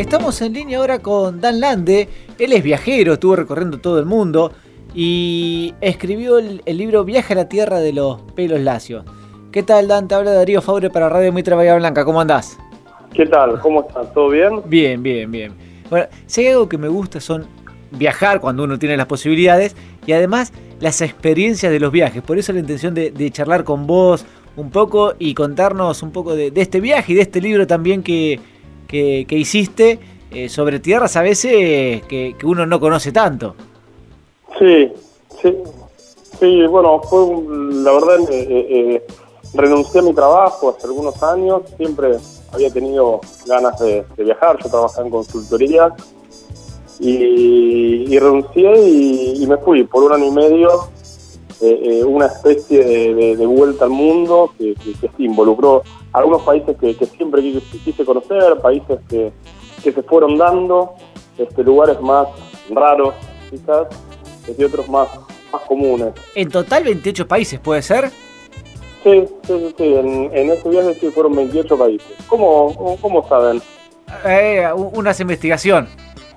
Estamos en línea ahora con Dan Lande. Él es viajero, estuvo recorriendo todo el mundo y escribió el, libro Viaje a la Tierra de los Pelos Lacios. ¿Qué tal, Dan? Te habla Darío Faure para Radio Mitra Bahía Blanca. ¿Cómo andás? ¿Qué tal? ¿Cómo estás? ¿Todo bien? Bien, bien, bien. Bueno, si hay algo que me gusta son viajar cuando uno tiene las posibilidades y además las experiencias de los viajes. Por eso la intención de, charlar con vos un poco y contarnos un poco de, este viaje y de este libro también que, que, hiciste eh, sobre tierras a veces que, uno no conoce tanto. Sí, sí, sí, bueno, fue la verdad, eh, eh, renuncié a mi trabajo hace algunos años, siempre había tenido ganas de, viajar, yo trabajaba en consultoría. Y, renuncié y, me fui por un año y medio, eh, eh, una especie de, vuelta al mundo que, involucró algunos países que, siempre quise, conocer, países que, se fueron dando, este, lugares más raros quizás, y otros más, más comunes. En total 28 países, ¿puede ser? Sí, sí, sí, En, en ese viaje sí fueron 28 países. ¿Cómo, cómo saben? Eh, una investigación.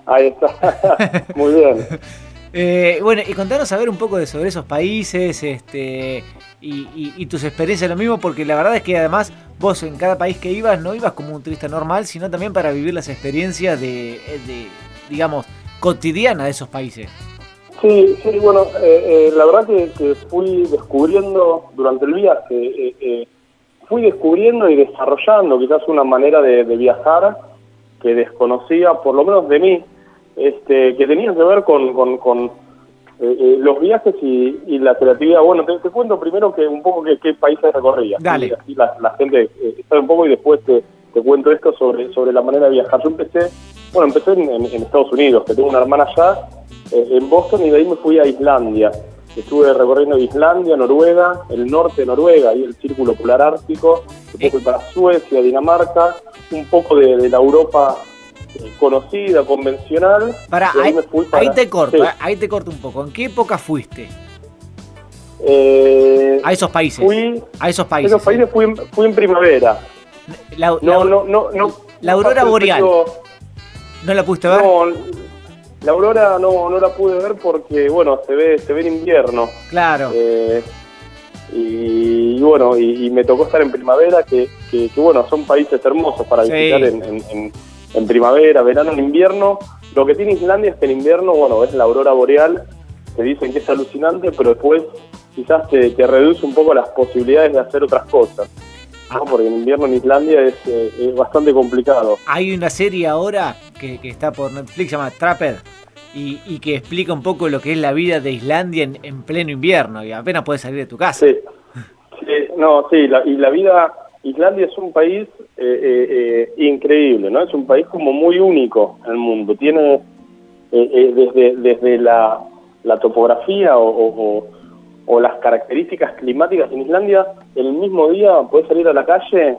Ahí está. Muy bien. Eh, bueno, y contanos a ver un poco de sobre esos países este, y, tus experiencias, lo mismo, porque la verdad es que además vos en cada país que ibas no ibas como un turista normal, sino también para vivir las experiencias de, de digamos, cotidiana de esos países. Sí, sí, bueno, eh, eh, la verdad que, fui descubriendo durante el viaje, eh, fui descubriendo y desarrollando quizás una manera de, viajar que desconocía, por lo menos de mí, este, que tenía que ver con, con, los viajes y, la creatividad. Bueno, te, cuento primero que un poco qué, países recorría. Dale. Así la, gente sabe un poco y después te, cuento esto sobre, sobre la manera de viajar. Yo empecé, bueno, empecé en Estados Unidos, que tengo una hermana allá, eh, en Boston y de ahí me fui a Islandia. Estuve recorriendo Islandia, Noruega, el norte de Noruega, ahí el círculo polar ártico, después fui para Suecia, Dinamarca, un poco de, la Europa eh, conocida, convencional. Para, ahí, ahí, te corto, eh, ahí te corto un poco. ¿En qué época fuiste? a esos países. Fui, a esos países. esos países fui, en, primavera. La, no, no, no, no, la aurora boreal. ¿No la pudiste ver? No, la aurora no, no la pude ver porque, bueno, se ve, se ve en invierno. Claro. Eh, y, bueno, y, me tocó estar en primavera, que, que, bueno, son países hermosos para visitar en, en, primavera, verano, en invierno. Lo que tiene Islandia es que en invierno, bueno, es la aurora boreal, te dicen que es alucinante, pero después quizás te, te reduce un poco las posibilidades de hacer otras cosas. Ah. Porque en invierno en Islandia es, eh, es, bastante complicado. Hay una serie ahora que, que está por Netflix, se llama Trapper, y, que explica un poco lo que es la vida de Islandia en, pleno invierno, y apenas puedes salir de tu casa. Sí, no, sí, y la vida, Islandia es un país eh, eh, eh, increíble, ¿no? Es un país como muy único en el mundo, tiene desde, desde la, la topografía o, o, las características climáticas en Islandia, el mismo día puedes salir a la calle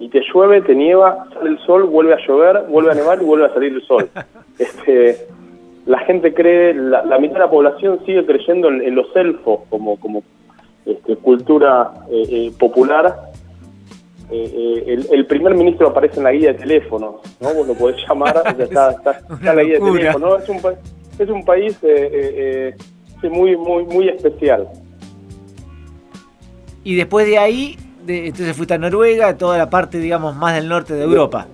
y te llueve, te nieva, sale el sol, vuelve a llover, vuelve a nevar y vuelve a salir el sol. Este, la gente cree, la, mitad de la población sigue creyendo en, los elfos como, como este, cultura eh, eh. Eh, el, primer ministro aparece en la guía de teléfono, ¿no? Vos lo podés llamar, está, está, en la guía de teléfono. Es un, es un país muy, muy, muy especial. Y después de ahí, de, entonces fuiste a Noruega, toda la parte, digamos, más del norte de Europa.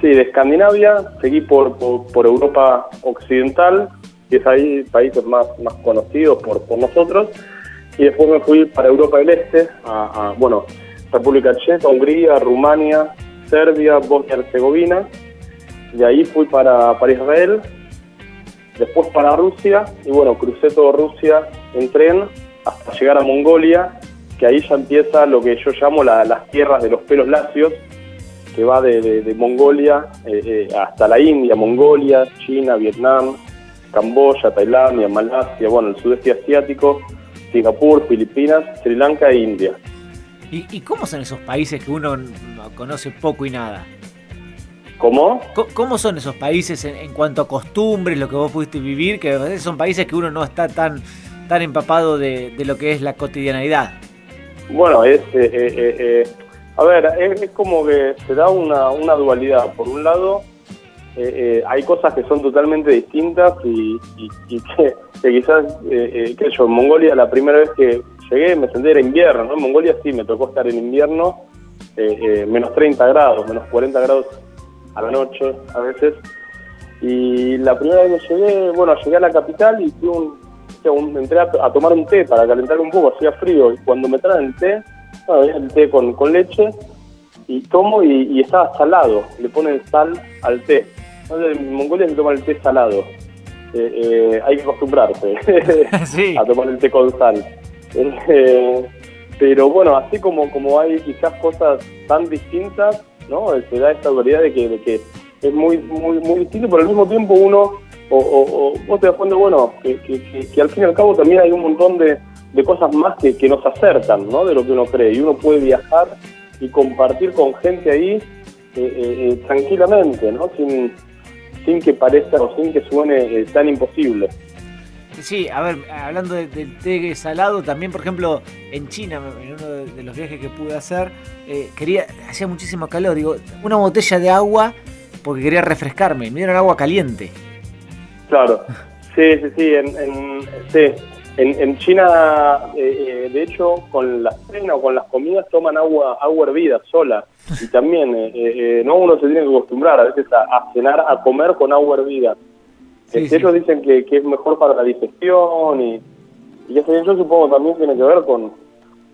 Sí, de Escandinavia, seguí por, por, Europa Occidental, que es ahí países más, más conocidos por, por nosotros, y después me fui para Europa del Este, a, bueno, República Checa, Hungría, Rumania, Serbia, Bosnia-Herzegovina, de ahí fui para, para Israel, después para Rusia, y bueno, crucé todo Rusia en tren hasta llegar a Mongolia, que ahí ya empieza lo que yo llamo las tierras de los pelos lacios, que va de, Mongolia eh, eh, hasta la India, Mongolia, China, Vietnam, Camboya, Tailandia, Malasia, bueno, el sudeste asiático, Singapur, Filipinas, Sri Lanka e India. ¿Y, cómo son esos países que uno conoce poco y nada? ¿Cómo? ¿Cómo son esos países en, cuanto a costumbres, lo que vos pudiste vivir? Que son países que uno no está tan, tan empapado de, lo que es la cotidianidad. Bueno, es, eh, a ver, es, como que se da una, una dualidad. Por un lado, eh, hay cosas que son totalmente distintas y, que, quizás, qué sé yo, en Mongolia la primera vez que llegué me senté era invierno, ¿no? En Mongolia sí, me tocó estar en invierno, menos 30 grados, menos 40 grados a la noche a veces. Y la primera vez que llegué, bueno, llegué a la capital y fui un, entré a, tomar un té para calentar un poco, hacía frío. Y cuando me traen el té, bueno, el té con, con leche, y tomo y, estaba salado. Le ponen sal al té. Entonces, en Mongolia se toma el té salado. Eh, eh, hay que acostumbrarse a tomar el té con sal. Eh, pero bueno, así como, como hay quizás cosas tan distintas, ¿no? Se da esta autoridad de que, que es muy, muy, muy distinto, pero al mismo tiempo uno, o, o, vos te das cuenta, bueno, que, que, al fin y al cabo también hay un montón de, de cosas más que, que nos acercan, ¿no? De lo que uno cree. Y uno puede viajar y compartir con gente ahí eh, eh, eh, tranquilamente, ¿no? Sin, sin que parezca o sin que suene tan imposible. Sí, a ver, hablando del té salado, también por ejemplo en China, en uno de los viajes que pude hacer, quería, hacía muchísimo calor, digo, una botella de agua porque quería refrescarme, me dieron agua caliente. Claro, sí, sí, sí, en, sí. En, China, eh, eh, de hecho, con la cena o con las comidas toman agua agua hervida sola. Y también, eh, no uno se tiene que acostumbrar a veces a, cenar, a comer con agua hervida. Ellos dicen que, es mejor para la digestión y, y eso yo supongo también tiene que ver con,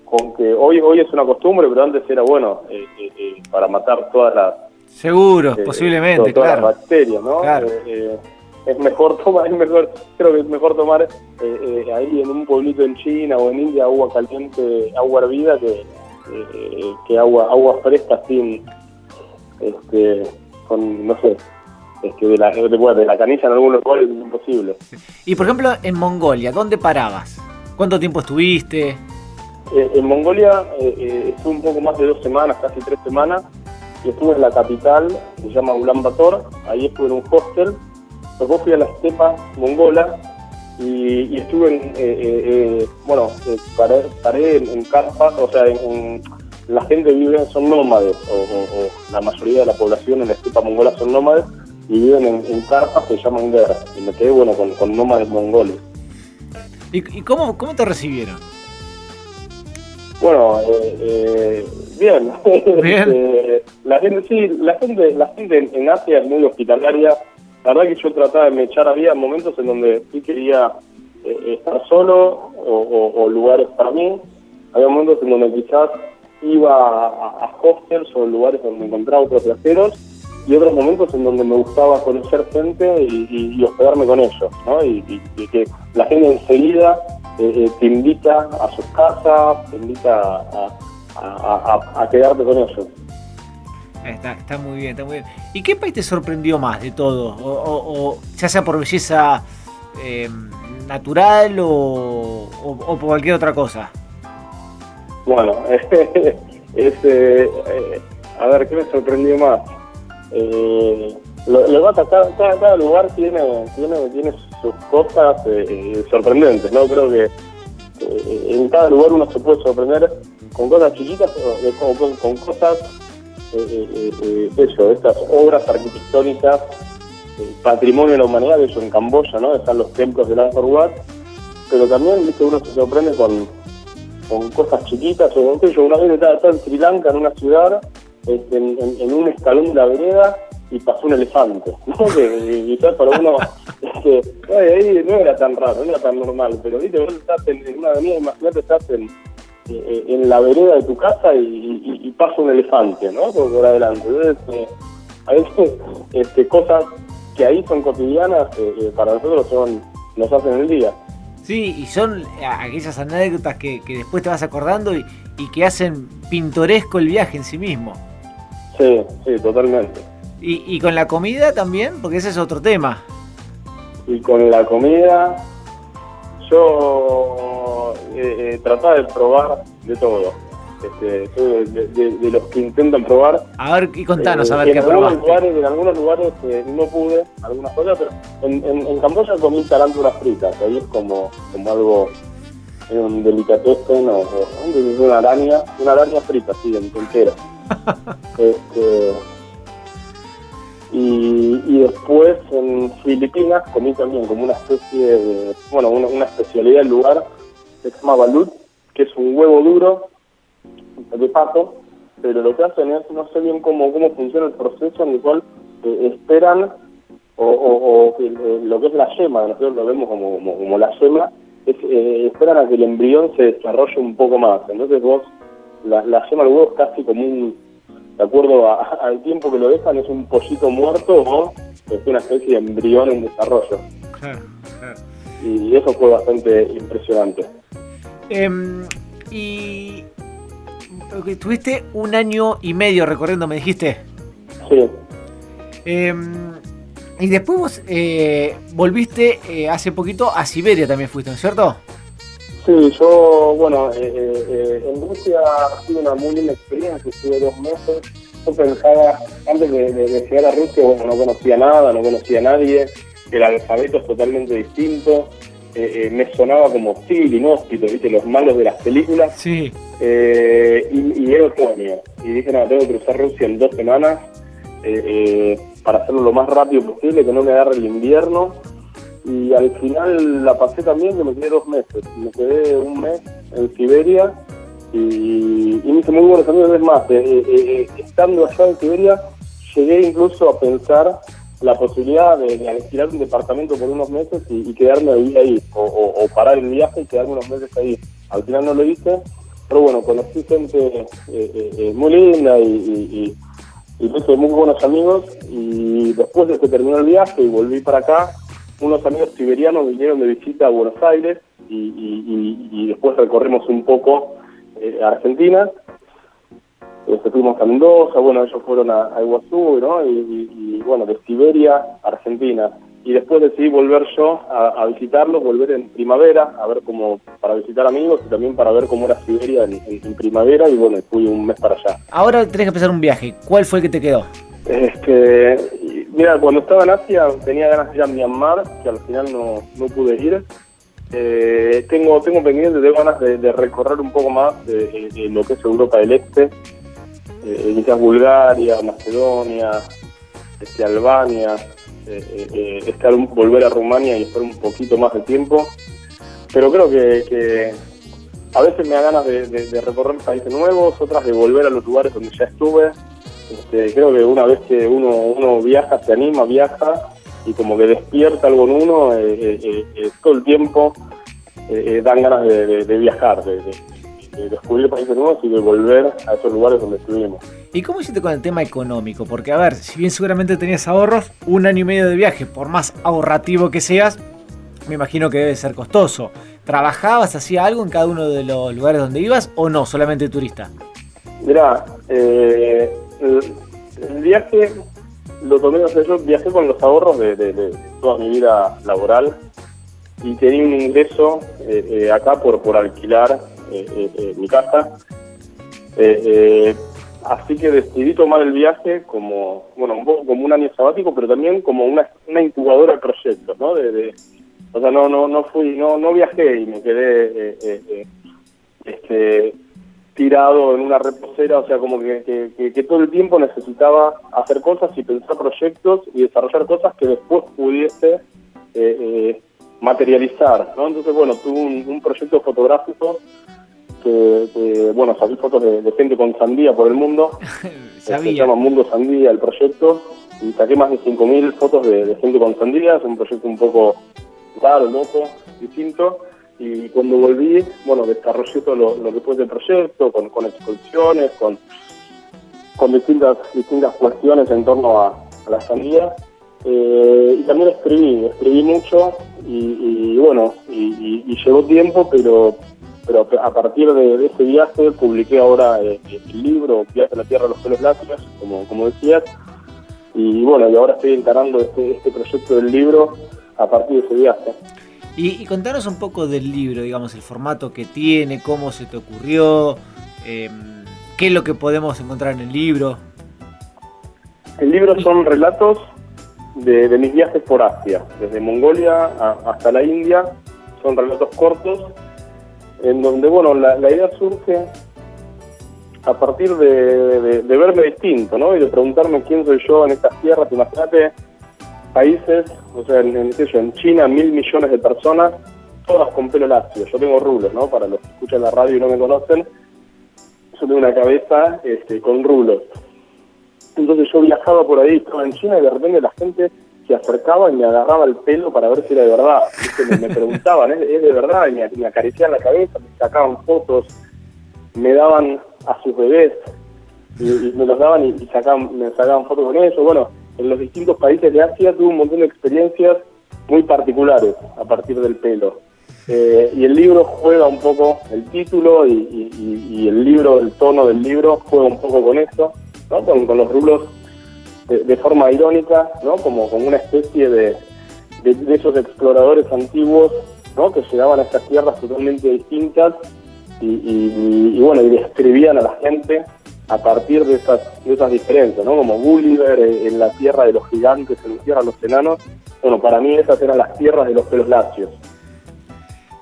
con que hoy hoy es una costumbre, pero antes era bueno para matar todas las... Seguro, posiblemente, todas claro. las bacterias, ¿no? Claro es mejor tomar, es mejor, creo que es mejor tomar eh, eh, ahí en un pueblito en China o en India agua caliente, agua hervida que, eh, que agua agua fresca sin, este, con, no sé, este, de, la, de, la canilla en algunos lugares es imposible. Y por ejemplo, en Mongolia, ¿dónde parabas? ¿Cuánto tiempo estuviste? en Mongolia estuve un poco más de dos semanas, casi tres semanas, y estuve en la capital, se llama Ulaanbaatar, ahí estuve en un hostel, Después fui a la estepa mongola y, estuve en, eh, eh, eh bueno, eh, paré, en, carpas, o sea, en, la gente vive, son nómades, o, la mayoría de la población en la estepa mongola son nómades y viven en, carpas que se llaman guerra. Y me quedé, bueno, con, nómades mongoles. ¿Y, cómo, cómo te recibieron? Bueno, bien. bien. la gente, sí, la gente, la gente en Asia es muy hospitalaria la verdad que yo trataba de me echar, había momentos en donde sí quería eh, estar solo o, lugares para mí, había momentos en donde quizás iba a, hostels o lugares donde encontraba otros viajeros y otros momentos en donde me gustaba conocer gente y, hospedarme con ellos, ¿no? Y, que la gente enseguida eh, eh, te invita a sus casas, te invita a quedarte con ellos. Está, muy bien, está muy bien. ¿Y qué país te sorprendió más de todo? O, ya sea por belleza eh, natural o, por cualquier otra cosa. Bueno, este, a ver, ¿qué me sorprendió más? Eh, lo, cada, cada, lugar tiene, tiene, tiene sus cosas sorprendentes, ¿no? Creo que en cada lugar uno se puede sorprender con cosas chiquitas o con, con cosas eh, eh, eh, eso, estas obras arquitectónicas, patrimonio de la humanidad, eso en Camboya, ¿no? Están los templos de Angkor Wat, pero también, viste, uno se sorprende con, con cosas chiquitas, o yo una vez estaba, en Sri Lanka, en una ciudad, este, en, un escalón de la vereda, y pasó un elefante, ¿no? Que quizás para uno, este, ahí no era tan raro, no era tan normal, pero viste, vos estás en, en una avenida, imagínate, estás en eh, en la vereda de tu casa y, pasa un elefante, ¿no? Por, adelante. Entonces, eh, a veces este, cosas que ahí son cotidianas, eh, para nosotros son nos hacen el día. Sí, y son aquellas anécdotas que, después te vas acordando y, que hacen pintoresco el viaje en sí mismo. Sí, sí, totalmente. ¿Y, ¿Y con la comida también? Porque ese es otro tema. Y con la comida, yo eh, eh, tratar de probar de todo. Este, de, los que intentan probar. A ver, y contanos, a ver eh, qué probaste. Lugares, en algunos lugares eh, no pude, algunas cosas, pero en, en, en Camboya comí tarántulas fritas, ahí es como, como algo, un delicatessen o, o una araña, una araña frita, sí, entera. este, Y, después en Filipinas comí también como una especie de, bueno, una, especialidad del lugar que se llama balut, que es un huevo duro de pato, pero lo que hacen es, no sé bien cómo, cómo funciona el proceso en el cual eh, esperan, o, eh, lo que es la yema, nosotros lo vemos como, como, la yema, es, eh, esperan a que el embrión se desarrolle un poco más. Entonces vos, la, la yema del huevo es casi como un de acuerdo al tiempo que lo dejan, es un pollito muerto o es una especie de embrión en desarrollo. Y eso fue bastante impresionante. Em, y tuviste un año y medio recorriendo, me dijiste. Sí. Em, y después vos eh, volviste eh, hace poquito a Siberia también fuiste, ¿no es cierto? Sí, yo, bueno, eh, eh, en Rusia ha sido una muy linda experiencia, estuve dos meses. Yo pensaba, antes de, llegar a Rusia, bueno, no conocía nada, no conocía a nadie, el alfabeto es totalmente distinto, eh, me sonaba como hostil, inhóspito, ¿viste? Los malos de las películas. Sí. y, y era otoño. Y dije, no, tengo que cruzar Rusia en dos semanas para hacerlo lo más rápido posible, que no me agarre el invierno y al final la pasé también que me quedé dos meses. Me quedé un mes en Siberia y, y me hice muy buenos amigos. Es más, eh, eh, eh, estando allá en Siberia, llegué incluso a pensar la posibilidad de, alquilar un departamento por unos meses y, quedarme ahí, ahí o, parar el viaje y quedarme unos meses ahí. Al final no lo hice, pero bueno, conocí gente muy linda y, y, hice muy buenos amigos y después de que terminó el viaje y volví para acá, unos amigos siberianos vinieron de visita a Buenos Aires y, después recorrimos un poco eh, Argentina. Este, fuimos a Mendoza, bueno, ellos fueron a, Iguazú, ¿no? Y, bueno, de Siberia, Argentina. Y después decidí volver yo a, visitarlos, volver en primavera, a ver cómo, para visitar amigos y también para ver cómo era Siberia en, primavera. Y bueno, fui un mes para allá. Ahora tenés que empezar un viaje. ¿Cuál fue el que te quedó? Este, mira, cuando estaba en Asia tenía ganas de ir a Myanmar, que al final no, no pude ir. Eh, tengo tengo pendiente, tengo ganas de, recorrer un poco más de, lo que es Europa del Este, eh, quizás Bulgaria, Macedonia, este, Albania, eh, eh, estar, volver a Rumania y estar un poquito más de tiempo. Pero creo que a veces me da ganas de recorrer países nuevos, otras de volver a los lugares donde ya estuve. Este, creo que una vez que uno, uno viaja, se anima, viaja y como que despierta algo en uno, eh, eh, eh, todo el tiempo dan ganas de, viajar, de, descubrir países nuevos y de volver a esos lugares donde estuvimos. ¿Y cómo hiciste con el tema económico? Porque, a ver, si bien seguramente tenías ahorros, un año y medio de viaje, por más ahorrativo que seas, me imagino que debe ser costoso. ¿Trabajabas, hacía algo en cada uno de los lugares donde ibas o no, solamente turista? Mirá, eh, el, viaje lo tomé, o sea, yo viajé con los ahorros de, toda mi vida laboral y tenía un ingreso eh, eh, acá por, alquilar eh, mi casa. así que decidí tomar el viaje como, bueno, un poco como un año sabático, pero también como una, incubadora de proyectos, ¿no? O sea, no, no, no fui, no, no viajé y me quedé este, tirado en una reposera, o sea, como que, todo el tiempo necesitaba hacer cosas y pensar proyectos y desarrollar cosas que después pudiese eh, eh, materializar, ¿no? Entonces, bueno, tuve un, proyecto fotográfico que, bueno, saqué fotos de, gente con sandía por el mundo, se llama Mundo Sandía el proyecto, y saqué más de 5.000 fotos de, de gente con sandía, es un proyecto un poco raro, loco, distinto, y cuando volví, bueno, desarrollé todo lo, que fue del proyecto, con, con exposiciones, con, con distintas, distintas cuestiones en torno a, la salida. Eh, y también escribí, escribí mucho y, bueno, y, y, tiempo, pero pero a partir de, ese viaje publiqué ahora eh, el, libro Viaje a la Tierra de los pelos lácteos, como, como decías, y bueno, y ahora estoy encarando este, este proyecto del libro a partir de ese viaje. Y, contanos un poco del libro, digamos, el formato que tiene, cómo se te ocurrió, em, qué es lo que podemos encontrar en el libro. El libro son relatos de, mis viajes por Asia, desde Mongolia hasta la India, son relatos cortos, en donde, bueno, la, idea surge a partir de, verme distinto, ¿no? Y de preguntarme quién soy yo en estas tierras. Imagínate países, o sea, en, en China, mil millones de personas, todas con pelo lacio. Yo tengo rulos, ¿no? Para los que escuchan la radio y no me conocen, yo tengo una cabeza este, con rulos. Entonces yo viajaba por ahí, estaba en China y de repente la gente se acercaba y me agarraba el pelo para ver si era de verdad. Me, preguntaban, ¿es, de verdad? Y me, me acariciaban la cabeza, me sacaban fotos, me daban a sus bebés y, me los daban y, sacaban, me sacaban fotos con ellos. Bueno, en los distintos países de Asia tuve un montón de experiencias muy particulares a partir del pelo. Eh, y el libro juega un poco, el título y, el libro, el tono del libro juega un poco con esto, ¿no? con, los rulos de, forma irónica, ¿no? como, como una especie de, de, esos exploradores antiguos ¿no? que llegaban a estas tierras totalmente distintas y, bueno, y describían a la gente a partir de esas, de esas diferencias, ¿no? Como Gulliver eh, en la tierra de los gigantes, en la tierra de los enanos. Bueno, para mí esas eran las tierras de los pelos lacios.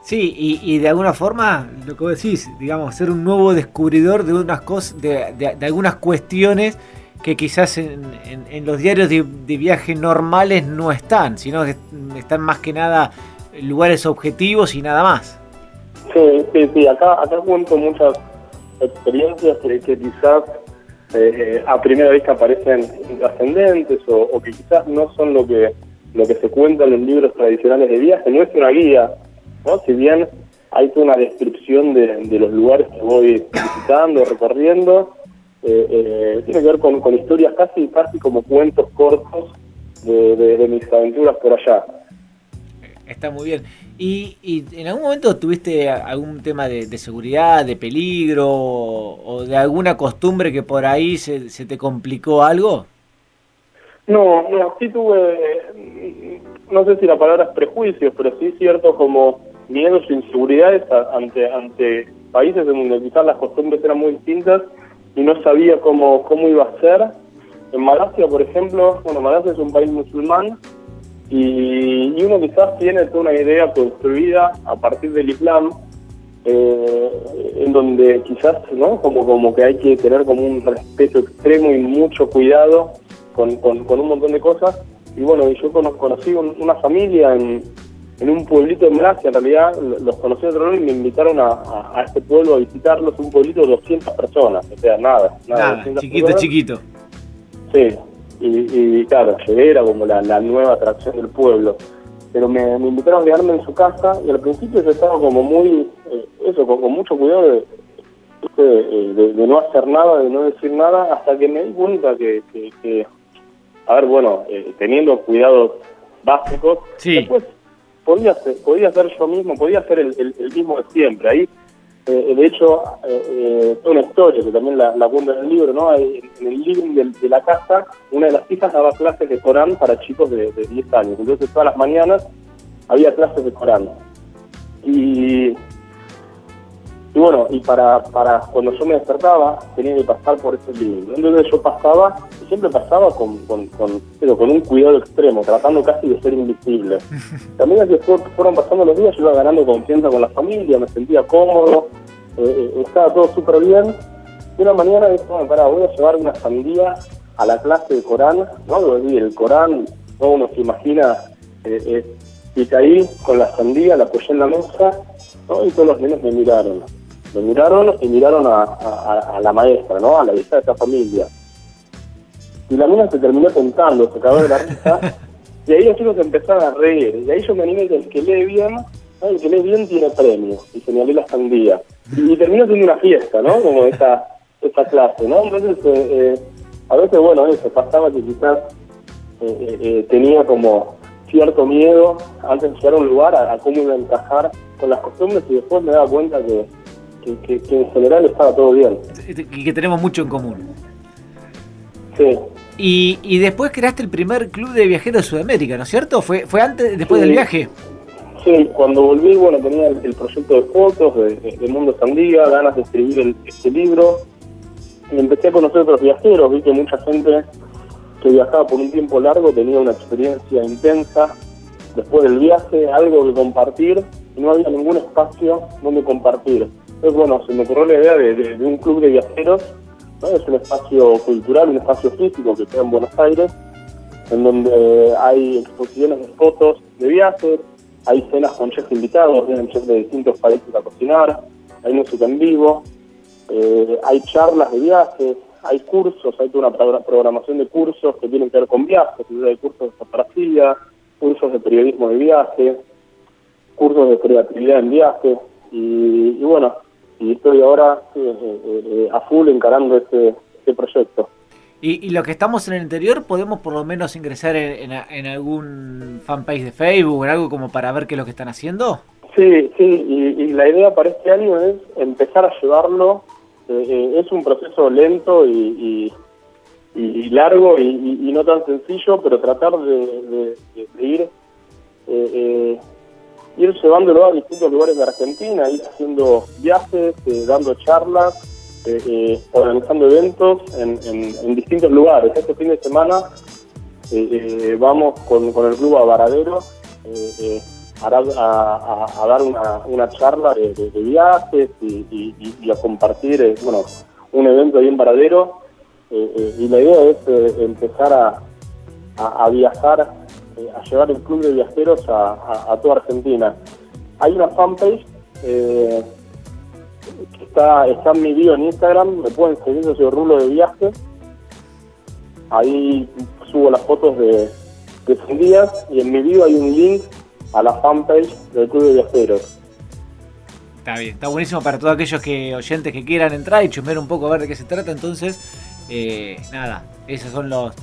Sí, y, de alguna forma, lo que vos decís, digamos, ser un nuevo descubridor de unas cosas, de, algunas cuestiones que quizás en, los diarios de, viaje normales no están, sino que están más que nada lugares objetivos y nada más. Sí, sí, sí, acá, acá cuento muchas experiencias que, quizás eh, a primera vista parecen intrascendentes o, que quizás no son lo que lo que se cuenta en los libros tradicionales de viaje, no es una guía, ¿no? Si bien hay toda una descripción de, los lugares que voy visitando, recorriendo, eh, eh, tiene que ver con, historias casi casi como cuentos cortos de mis aventuras por allá. Está muy bien. ¿Y, en algún momento tuviste algún tema de, seguridad, de peligro o, de alguna costumbre que por ahí se, se, te complicó algo? No, sí tuve, no sé si la palabra es prejuicios, pero sí cierto como miedos e inseguridades ante, ante países donde quizás las costumbres eran muy distintas y no sabía cómo, cómo iba a ser. En Malasia, por ejemplo, bueno, Malasia es un país musulmán, y, uno quizás tiene toda una idea construida a partir del Islam, eh, en donde quizás, ¿no? Como, como que hay que tener como un respeto extremo y mucho cuidado con, con, un montón de cosas. Y bueno, yo conocí una familia en, en un pueblito de Malasia, en realidad los conocí otro lado y me invitaron a, a, este pueblo a visitarlos, un pueblito de 200 personas, o sea, nada. Nada, chiquito, chiquito. Sí, y, claro, llegué, era como la, nueva atracción del pueblo. Pero me, invitaron a quedarme en su casa y al principio yo estaba como muy, eh, eso, con, mucho cuidado eh, de, no hacer nada, de no decir nada, hasta que me di cuenta que, que, a ver, bueno, eh, teniendo cuidados básicos, después podía ser, podía ser yo mismo, podía ser el, el mismo de siempre. Ahí eh, de hecho, eh, eh, una historia que también la, la en el libro, ¿no? En el living de, la casa, una de las hijas daba clases de Corán para chicos de, de 10 años. Entonces, todas las mañanas había clases de Corán. Y y bueno, y para, para cuando yo me despertaba tenía que pasar por ese límite. Entonces yo pasaba, y siempre pasaba con, con, con, pero con un cuidado extremo, tratando casi de ser invisible. También que fueron pasando los días, yo iba ganando confianza con la familia, me sentía cómodo, eh, eh, estaba todo súper bien. Y una mañana dije, bueno, pará, voy a llevar una sandía a la clase de Corán, ¿no? el Corán, uno se imagina, eh, eh, y caí con la sandía, la apoyé en la mesa, ¿no? y todos los niños me miraron me miraron y miraron a, la maestra, ¿no? A la hija de esa familia. Y la mina se terminó sentando, se cagó de la risa. y ahí los chicos empezaron a reír. Y ahí yo me animé que el que lee bien, el que lee bien tiene premio. Y señalé la sandía. Y, terminó siendo una fiesta, ¿no? Como esa, esa clase, ¿no? Entonces, eh, eh, a veces, bueno, eso, pasaba que quizás eh, tenía como cierto miedo antes de llegar a un lugar a cómo iba a encajar con las costumbres y después me daba cuenta que que, en general estaba todo bien. Y que tenemos mucho en común. Sí. Y, después creaste el primer club de viajeros de Sudamérica, ¿no es cierto? ¿Fue, fue antes, después del viaje? Sí, cuando volví, bueno, tenía el, proyecto de fotos de, Mundo Sandía, ganas de escribir este libro. Y empecé a conocer otros viajeros, vi que mucha gente que viajaba por un tiempo largo tenía una experiencia intensa. Después del viaje, algo que compartir, y no había ningún espacio donde compartir. Entonces, bueno, se me ocurrió la idea de, un club de viajeros, es un espacio cultural, un espacio físico que queda en Buenos Aires, en donde hay exposiciones de fotos de viajes, hay cenas con chefs invitados, vienen chefs de distintos países a cocinar, hay música en vivo, eh, hay charlas de viajes, hay cursos, hay toda una programación de cursos que tienen que ver con viajes, hay cursos de fotografía, cursos de periodismo de viaje, cursos de creatividad en viaje, y, bueno, y estoy ahora eh, eh, a full encarando este, este proyecto. Y, y los que estamos en el interior, ¿podemos por lo menos ingresar en, en, algún fanpage de Facebook o algo como para ver qué es lo que están haciendo? Sí, sí, y, la idea para este año es empezar a llevarlo. Eh, eh, es un proceso lento y, largo y, no tan sencillo, pero tratar de, ir eh, ir llevándolo a distintos lugares de Argentina, ir haciendo viajes, dando charlas eh, eh, organizando eventos en, distintos lugares. Este fin de semana eh, vamos con, el club a Varadero a, dar una, charla de, viajes y, a compartir bueno un evento ahí en Varadero. y la idea es empezar a, viajar, a llevar el club de viajeros a, toda Argentina. Hay una fanpage Está, está en mi bio en Instagram, me pueden seguir, yo soy Rulo de Viaje. Ahí subo las fotos de, de sus días y en mi bio hay un link a la fanpage del Club de Viajeros. Está bien, está buenísimo para todos aquellos que oyentes que quieran entrar y chusmear un poco a ver de qué se trata. Entonces, eh, nada, esos son los,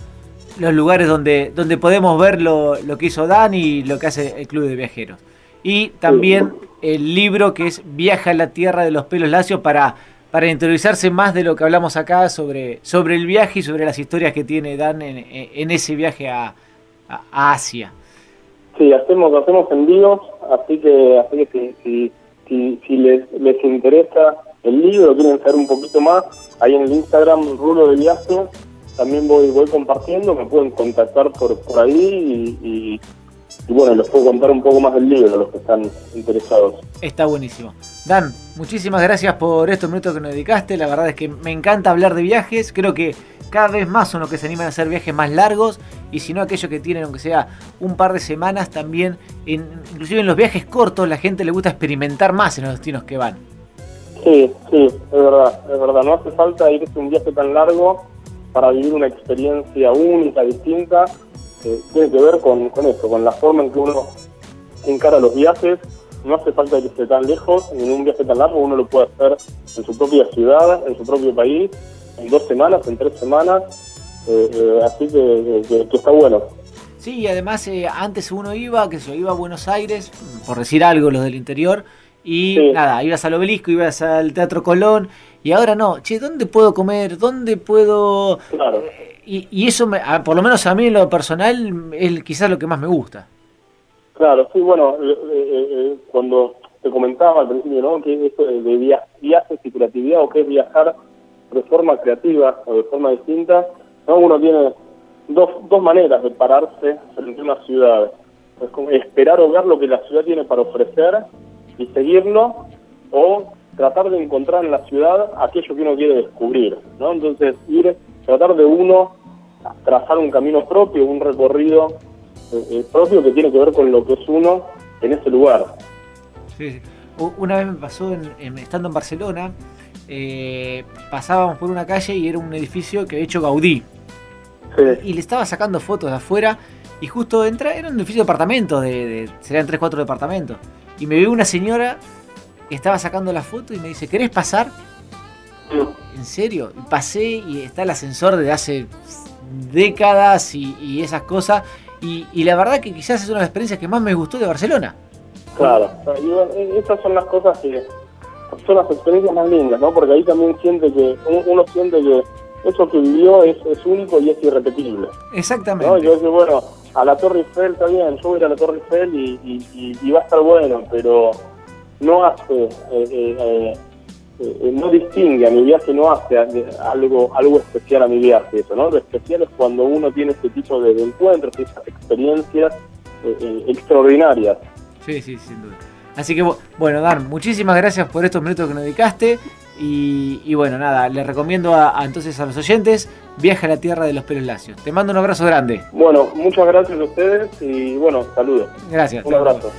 los lugares donde, donde podemos ver lo, lo que hizo Dan y lo que hace el Club de Viajeros. Y también el libro que es Viaja a la Tierra de los Pelos Lacios para, para interiorizarse más de lo que hablamos acá sobre, sobre el viaje y sobre las historias que tiene Dan en, ese viaje a, Asia. Sí, hacemos, hacemos envíos, así que, así que si, si, si, les, les interesa el libro, quieren saber un poquito más, ahí en el Instagram Rulo de Viaje, también voy, voy compartiendo, me pueden contactar por, por ahí y y bueno, les puedo contar un poco más del libro a los que están interesados. Está buenísimo. Dan, muchísimas gracias por estos minutos que nos dedicaste. La verdad es que me encanta hablar de viajes. Creo que cada vez más son los que se animan a hacer viajes más largos. Y si no, aquellos que tienen, aunque sea un par de semanas, también, inclusive en los viajes cortos, la gente le gusta experimentar más en los destinos que van. Sí, sí, es verdad, es verdad. No hace falta irse un viaje tan largo para vivir una experiencia única, distinta tiene que ver con, con esto, con la forma en que uno encara los viajes. No hace falta que esté tan lejos, ni un viaje tan largo, uno lo puede hacer en su propia ciudad, en su propio país, en dos semanas, en tres semanas. Eh, eh, así que, está bueno. Sí, y además eh, antes uno iba, que se iba a Buenos Aires, por decir algo, los del interior, y nada, ibas al obelisco, ibas al Teatro Colón, y ahora no, che, ¿dónde puedo comer? ¿Dónde puedo...? Claro y, eso, me, por lo menos a mí en lo personal, es quizás lo que más me gusta. Claro, sí, bueno, eh, eh, eh, cuando te comentaba al principio, ¿no? Que esto de viajes y creatividad o que es viajar de forma creativa o de forma distinta, ¿no? Uno tiene dos, dos maneras de pararse frente a una ciudad. Es como esperar o ver lo que la ciudad tiene para ofrecer y seguirlo, o tratar de encontrar en la ciudad aquello que uno quiere descubrir, ¿no? Entonces, ir, tratar de uno trazar un camino propio, un recorrido eh, eh, propio que tiene que ver con lo que es uno en ese lugar. Sí, Una vez me pasó, en, estando en Barcelona, eh, pasábamos por una calle y era un edificio que había hecho Gaudí. Y le estaba sacando fotos de afuera y justo entra, era un edificio de apartamentos, de, serían 3, 4 departamentos. Y me vio una señora que estaba sacando la foto y me dice, ¿querés pasar? ¿En serio? Y pasé y está el ascensor de hace décadas y, esas cosas. Y, la verdad que quizás es una de las experiencias que más me gustó de Barcelona. Claro, y esas son las cosas que son las experiencias más lindas, ¿no? Porque ahí también siente que uno siente que eso que vivió es, único y es irrepetible. Exactamente. ¿no? Yo decía, bueno, a la Torre Eiffel está bien, yo voy a ir a la Torre Eiffel y, va a estar bueno, pero no hace eh, eh, eh no distingue a mi viaje, no hace algo, algo especial a mi viaje eso, ¿no? Lo especial es cuando uno tiene este tipo de, encuentros, estas experiencias extraordinarias. Sí, sí, sin duda. Así que bueno, Dan, muchísimas gracias por estos minutos que nos dedicaste. Y, bueno, nada, le recomiendo a, entonces a los oyentes, viaja a la tierra de los pelos lacios. Te mando un abrazo grande. Bueno, muchas gracias a ustedes y bueno, saludos. Gracias. Un abrazo.